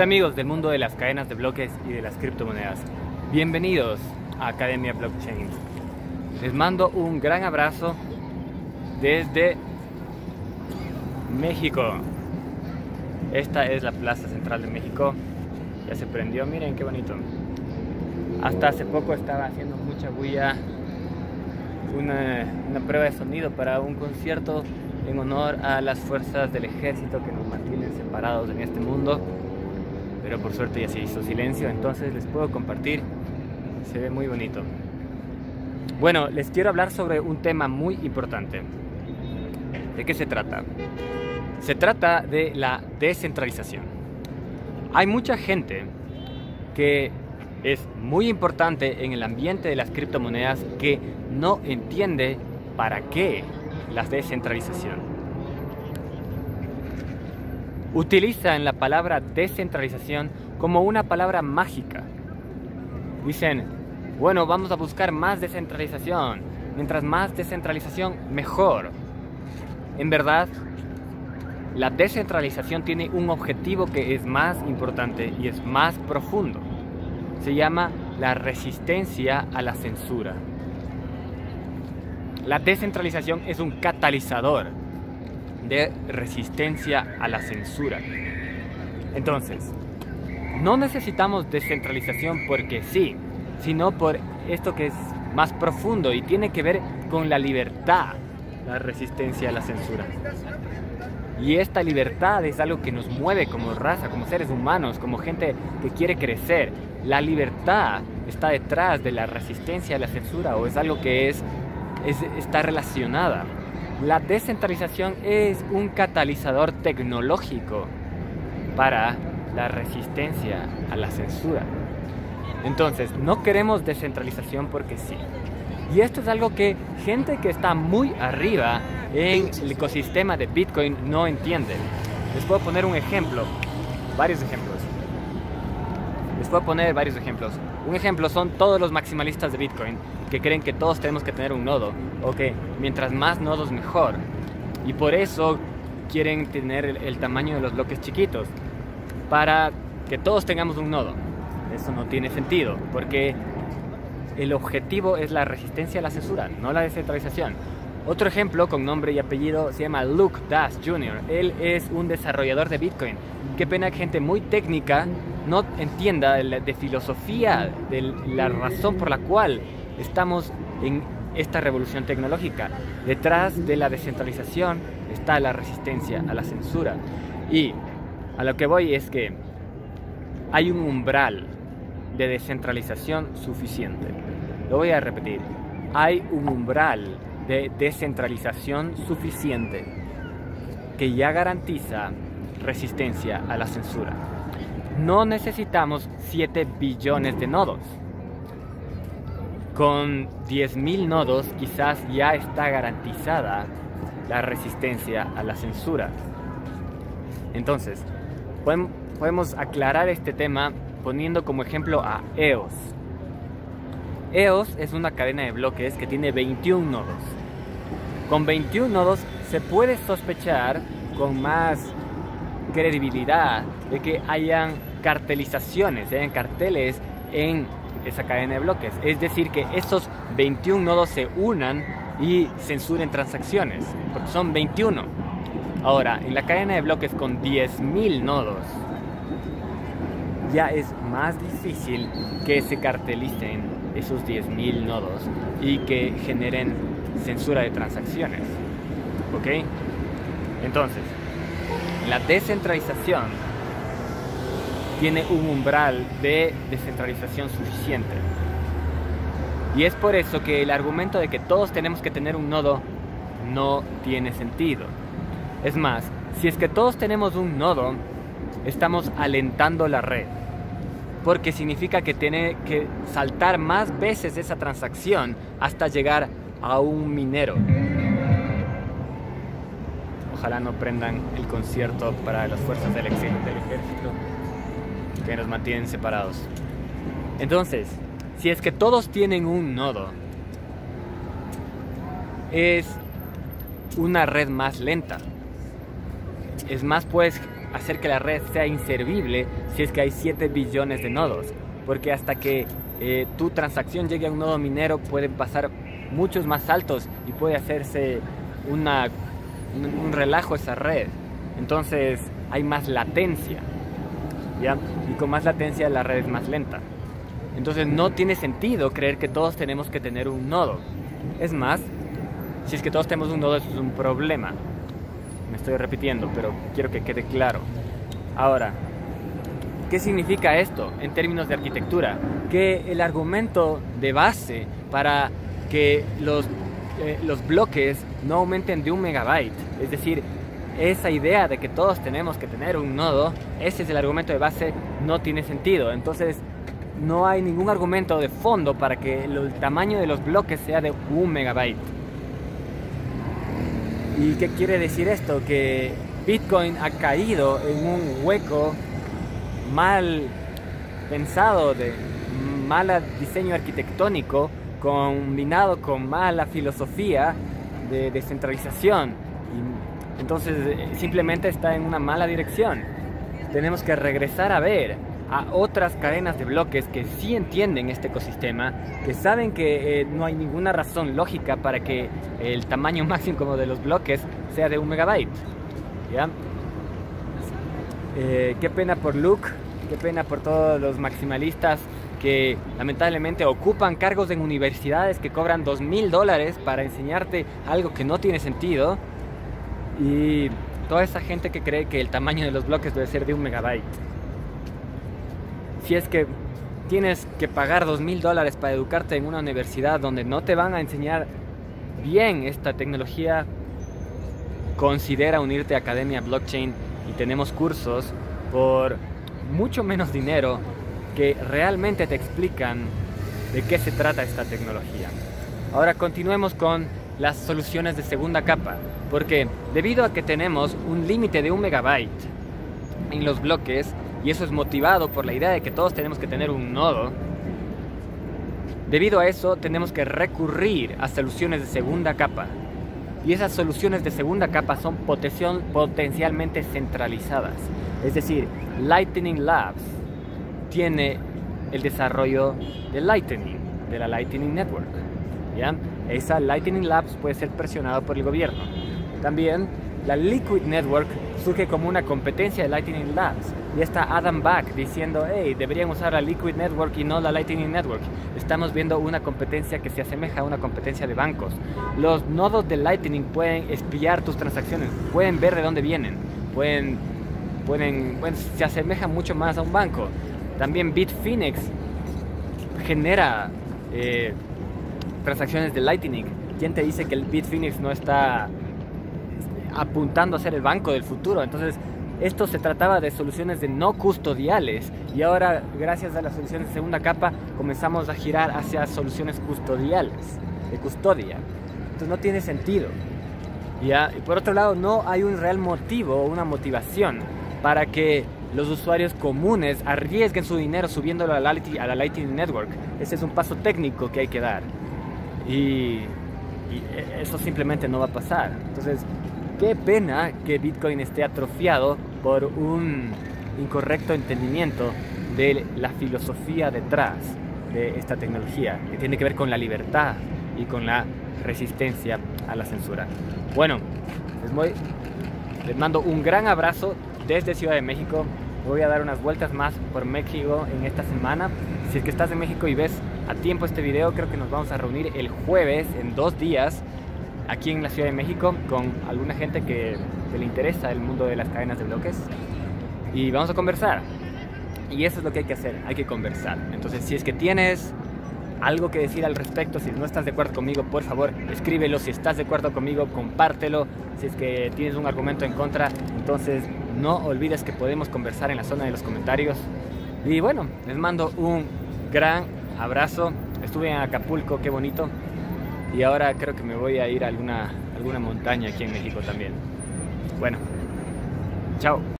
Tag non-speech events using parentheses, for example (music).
Hola amigos del mundo de las cadenas de bloques y de las criptomonedas. Bienvenidos a Academia Blockchain. Les mando un gran abrazo desde México. Esta es la Plaza Central de México. Ya se prendió, miren qué bonito. Hasta hace poco estaba haciendo mucha bulla una, una prueba de sonido para un concierto en honor a las fuerzas del ejército que nos mantienen separados en este mundo. Pero por suerte ya se hizo silencio, entonces les puedo compartir. Se ve muy bonito. Bueno, les quiero hablar sobre un tema muy importante. ¿De qué se trata? Se trata de la descentralización. Hay mucha gente que es muy importante en el ambiente de las criptomonedas que no entiende para qué la descentralización. Utilizan la palabra descentralización como una palabra mágica. Dicen, bueno, vamos a buscar más descentralización. Mientras más descentralización, mejor. En verdad, la descentralización tiene un objetivo que es más importante y es más profundo. Se llama la resistencia a la censura. La descentralización es un catalizador de resistencia a la censura. Entonces, no necesitamos descentralización porque sí, sino por esto que es más profundo y tiene que ver con la libertad, la resistencia a la censura. Y esta libertad es algo que nos mueve como raza, como seres humanos, como gente que quiere crecer. La libertad está detrás de la resistencia a la censura o es algo que es está relacionada. La descentralización es un catalizador tecnológico para la resistencia a la censura. Entonces, no queremos descentralización porque sí. Y esto es algo que gente que está muy arriba en el ecosistema de Bitcoin no entiende. Les puedo poner un ejemplo, varios ejemplos. Les puedo poner varios ejemplos. Un ejemplo son todos los maximalistas de Bitcoin que creen que todos tenemos que tener un nodo o que mientras más nodos mejor. Y por eso quieren tener el, tamaño de los bloques chiquitos para que todos tengamos un nodo. Eso no tiene sentido porque el objetivo es la resistencia a la censura, no la descentralización. Otro ejemplo con nombre y apellido se llama Luke Das Jr. Él es un desarrollador de Bitcoin. Qué pena que gente muy técnica no entienda de filosofía, de la razón por la cual estamos en esta revolución tecnológica. Detrás de la descentralización está la resistencia a la censura. Y a lo que voy es que hay un umbral de descentralización suficiente. Lo voy a repetir. Hay un umbral de descentralización suficiente que ya garantiza resistencia a la censura. No necesitamos 7 billones de nodos con 10.000 nodos quizás ya está garantizada la resistencia a la censura. Entonces, podemos aclarar este tema poniendo como ejemplo a EOS. EOS es una cadena de bloques que tiene 21 nodos. Con 21 nodos se puede sospechar con más credibilidad de que hayan cartelizaciones, hayan carteles en esa cadena de bloques. Es decir, que estos 21 nodos se unan y censuren transacciones, porque son 21. Ahora, en la cadena de bloques con 10.000 nodos, ya es más difícil que se cartelicen esos 10.000 nodos y que generen censura de transacciones. ¿Ok? Entonces, la descentralización tiene un umbral de descentralización suficiente. Y es por eso que el argumento de que todos tenemos que tener un nodo no tiene sentido. Es más, si es que todos tenemos un nodo, estamos alentando la red. Porque significa que tiene que saltar más veces esa transacción hasta llegar a un minero. Ojalá no prendan el concierto para las fuerzas del ejército que nos mantienen separados. Entonces, si es que todos tienen un nodo, es una red más lenta. Es más, puedes hacer que la red sea inservible si es que hay 7 billones de nodos. Porque hasta que eh, tu transacción llegue a un nodo minero pueden pasar muchos más saltos y puede hacerse una, un, relajo esa red. Entonces hay más latencia. Y con más latencia la red es más lenta. Entonces no tiene sentido creer que todos tenemos que tener un nodo. Es más, si es que todos tenemos un nodo, eso es un problema. Me estoy repitiendo, pero quiero que quede claro. Ahora, ¿qué significa esto en términos de arquitectura? Que el argumento de base para que los, eh, los bloques no aumenten de un megabyte, es decir, esa idea de que todos tenemos que tener un nodo, ese es el argumento de base, no tiene sentido. Entonces, no hay ningún argumento de fondo para que el tamaño de los bloques sea de un megabyte. ¿Y qué quiere decir esto? Que Bitcoin ha caído en un hueco mal pensado de mal diseño arquitectónico combinado con mala filosofía de descentralización. Entonces eh, simplemente está en una mala dirección. Tenemos que regresar a ver a otras cadenas de bloques que sí entienden este ecosistema, que saben que eh, no hay ninguna razón lógica para que el tamaño (laughs) máximo de los bloques sea de un megabyte. ¿ya? Eh, qué pena por Luke, qué pena por todos los maximalistas que lamentablemente ocupan cargos en universidades que cobran dos mil dólares para enseñarte algo que no tiene sentido y toda esa gente que cree que el tamaño de los bloques debe ser de un megabyte si es que tienes que pagar dos mil dólares para educarte en una universidad donde no te van a enseñar bien esta tecnología, considera unirte a Academia Blockchain y tenemos cursos por mucho menos dinero que realmente te explican de qué se trata esta tecnología. Ahora continuemos con las soluciones de segunda capa, porque debido a que tenemos un límite de un megabyte en los bloques, y eso es motivado por la idea de que todos tenemos que tener un nodo, debido a eso tenemos que recurrir a soluciones de segunda capa. Y esas soluciones de segunda capa son potencialmente centralizadas. Es decir, Lightning Labs tiene el desarrollo de Lightning, de la Lightning Network. ¿Ya? Esa Lightning Labs puede ser presionada por el gobierno. También la Liquid Network surge como una competencia de Lightning Labs. Y está Adam Back diciendo, hey, deberían usar la Liquid Network y no la Lightning Network. Estamos viendo una competencia que se asemeja a una competencia de bancos. Los nodos de Lightning pueden espiar tus transacciones, pueden ver de dónde vienen, pueden, pueden, se asemeja mucho más a un banco. También Bitfinex genera eh, transacciones de Lightning. ¿Quién te dice que el Bitfinex no está apuntando a ser el banco del futuro. Entonces, esto se trataba de soluciones de no custodiales y ahora, gracias a las soluciones de segunda capa, comenzamos a girar hacia soluciones custodiales, de custodia. Entonces, no tiene sentido. ¿ya? Y por otro lado, no hay un real motivo o una motivación para que los usuarios comunes arriesguen su dinero subiéndolo a la Lightning Network. Ese es un paso técnico que hay que dar. Y, y eso simplemente no va a pasar. Entonces, Qué pena que Bitcoin esté atrofiado por un incorrecto entendimiento de la filosofía detrás de esta tecnología, que tiene que ver con la libertad y con la resistencia a la censura. Bueno, les, les mando un gran abrazo desde Ciudad de México. Voy a dar unas vueltas más por México en esta semana. Si es que estás en México y ves a tiempo este video, creo que nos vamos a reunir el jueves en dos días aquí en la Ciudad de México con alguna gente que, le interesa el mundo de las cadenas de bloques y vamos a conversar. Y eso es lo que hay que hacer, hay que conversar. Entonces, si es que tienes algo que decir al respecto, si no estás de acuerdo conmigo, por favor, escríbelo. Si estás de acuerdo conmigo, compártelo. Si es que tienes un argumento en contra, entonces no olvides que podemos conversar en la zona de los comentarios. Y bueno, les mando un gran abrazo. Estuve en Acapulco, qué bonito. Y ahora creo que me voy a ir a alguna, alguna montaña aquí en México también. Bueno, chao.